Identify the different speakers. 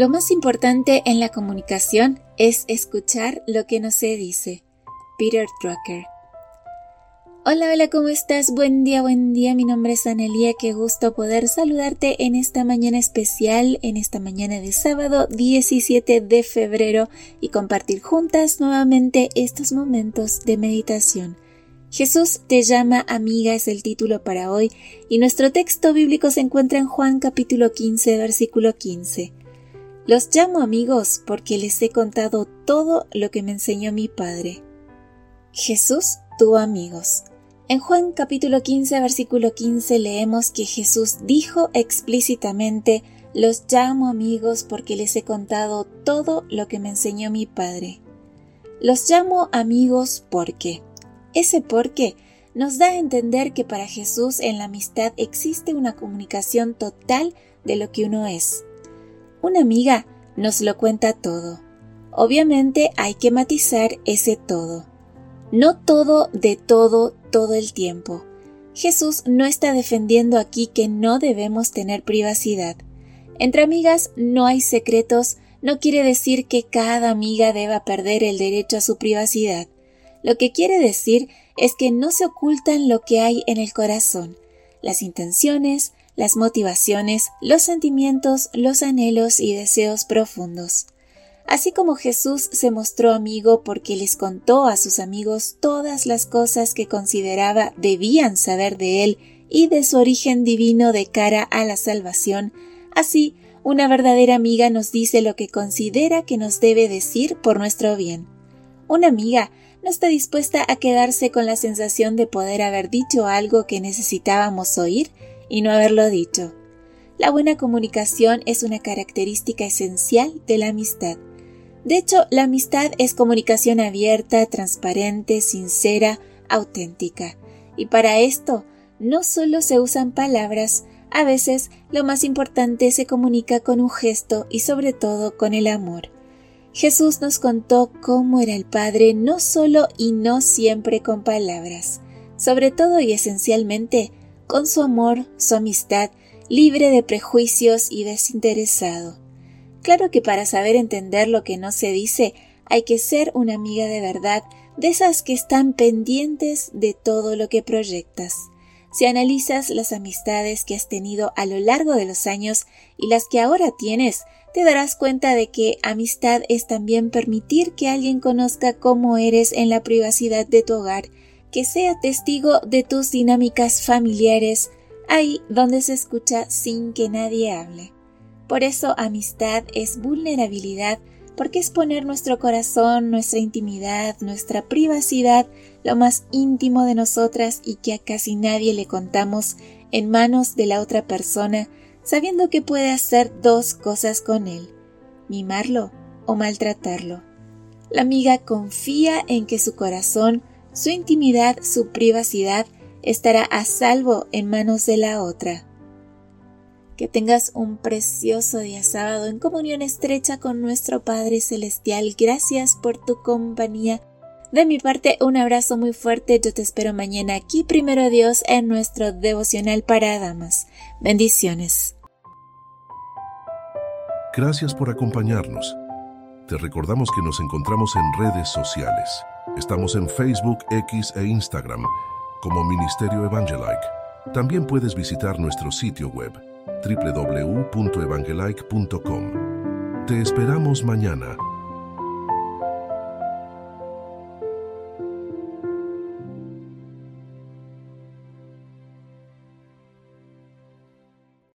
Speaker 1: Lo más importante en la comunicación es escuchar lo que no se dice. Peter Drucker. Hola, hola, ¿cómo estás? Buen día, buen día. Mi nombre es Anelia. Qué gusto poder saludarte en esta mañana especial, en esta mañana de sábado 17 de febrero y compartir juntas nuevamente estos momentos de meditación. Jesús te llama amiga es el título para hoy y nuestro texto bíblico se encuentra en Juan capítulo 15 versículo 15. Los llamo amigos porque les he contado todo lo que me enseñó mi Padre. Jesús tuvo amigos. En Juan capítulo 15 versículo 15 leemos que Jesús dijo explícitamente, los llamo amigos porque les he contado todo lo que me enseñó mi Padre. Los llamo amigos porque. Ese porque nos da a entender que para Jesús en la amistad existe una comunicación total de lo que uno es. Una amiga nos lo cuenta todo. Obviamente hay que matizar ese todo. No todo de todo todo el tiempo. Jesús no está defendiendo aquí que no debemos tener privacidad. Entre amigas no hay secretos, no quiere decir que cada amiga deba perder el derecho a su privacidad. Lo que quiere decir es que no se ocultan lo que hay en el corazón, las intenciones, las motivaciones, los sentimientos, los anhelos y deseos profundos. Así como Jesús se mostró amigo porque les contó a sus amigos todas las cosas que consideraba debían saber de él y de su origen divino de cara a la salvación, así una verdadera amiga nos dice lo que considera que nos debe decir por nuestro bien. Una amiga no está dispuesta a quedarse con la sensación de poder haber dicho algo que necesitábamos oír y no haberlo dicho. La buena comunicación es una característica esencial de la amistad. De hecho, la amistad es comunicación abierta, transparente, sincera, auténtica. Y para esto no solo se usan palabras, a veces lo más importante se comunica con un gesto y sobre todo con el amor. Jesús nos contó cómo era el Padre no solo y no siempre con palabras, sobre todo y esencialmente con su amor, su amistad, libre de prejuicios y desinteresado. Claro que para saber entender lo que no se dice, hay que ser una amiga de verdad, de esas que están pendientes de todo lo que proyectas. Si analizas las amistades que has tenido a lo largo de los años y las que ahora tienes, te darás cuenta de que amistad es también permitir que alguien conozca cómo eres en la privacidad de tu hogar que sea testigo de tus dinámicas familiares, ahí donde se escucha sin que nadie hable. Por eso amistad es vulnerabilidad, porque es poner nuestro corazón, nuestra intimidad, nuestra privacidad, lo más íntimo de nosotras y que a casi nadie le contamos en manos de la otra persona, sabiendo que puede hacer dos cosas con él, mimarlo o maltratarlo. La amiga confía en que su corazón su intimidad, su privacidad estará a salvo en manos de la otra. Que tengas un precioso día sábado en comunión estrecha con nuestro Padre Celestial. Gracias por tu compañía. De mi parte, un abrazo muy fuerte. Yo te espero mañana aquí, primero Dios, en nuestro devocional para damas. Bendiciones.
Speaker 2: Gracias por acompañarnos. Te recordamos que nos encontramos en redes sociales. Estamos en Facebook, X e Instagram como Ministerio Evangelike. También puedes visitar nuestro sitio web www.evangelike.com. Te esperamos mañana